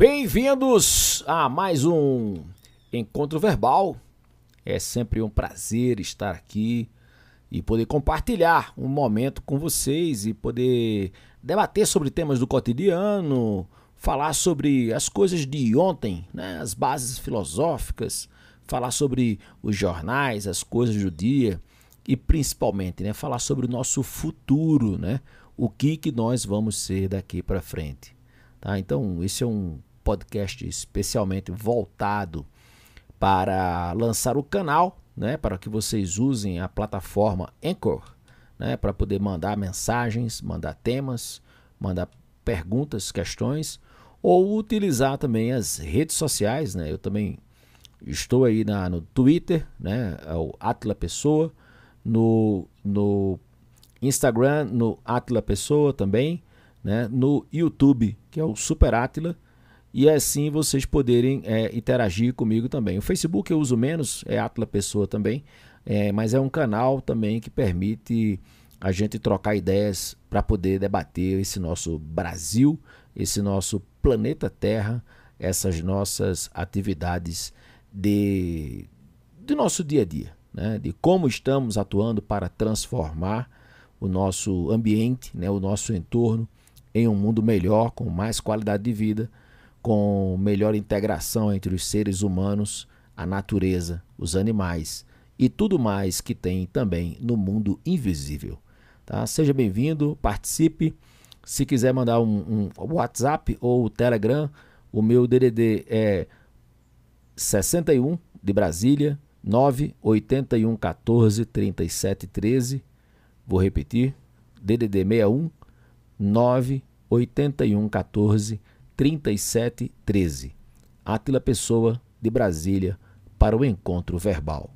Bem-vindos a mais um encontro verbal. É sempre um prazer estar aqui e poder compartilhar um momento com vocês e poder debater sobre temas do cotidiano, falar sobre as coisas de ontem, né, as bases filosóficas, falar sobre os jornais, as coisas do dia e principalmente, né, falar sobre o nosso futuro, né, o que que nós vamos ser daqui para frente, tá? Então, esse é um podcast especialmente voltado para lançar o canal, né, para que vocês usem a plataforma Anchor, né, para poder mandar mensagens, mandar temas, mandar perguntas, questões, ou utilizar também as redes sociais, né? Eu também estou aí na, no Twitter, né, é o Atila Pessoa, no, no Instagram, no Atila Pessoa também, né, no YouTube, que é o Super Atila, e assim vocês poderem é, interagir comigo também. O Facebook eu uso menos, é Atla Pessoa também, é, mas é um canal também que permite a gente trocar ideias para poder debater esse nosso Brasil, esse nosso planeta Terra, essas nossas atividades de, do nosso dia a dia, né? de como estamos atuando para transformar o nosso ambiente, né? o nosso entorno em um mundo melhor, com mais qualidade de vida com melhor integração entre os seres humanos, a natureza, os animais e tudo mais que tem também no mundo invisível. Tá? Seja bem-vindo, participe. Se quiser mandar um, um WhatsApp ou Telegram, o meu DDD é 61 de Brasília 981 14 37 13. Vou repetir: DDD 61 981 14 3713. Átila Pessoa, de Brasília, para o encontro verbal.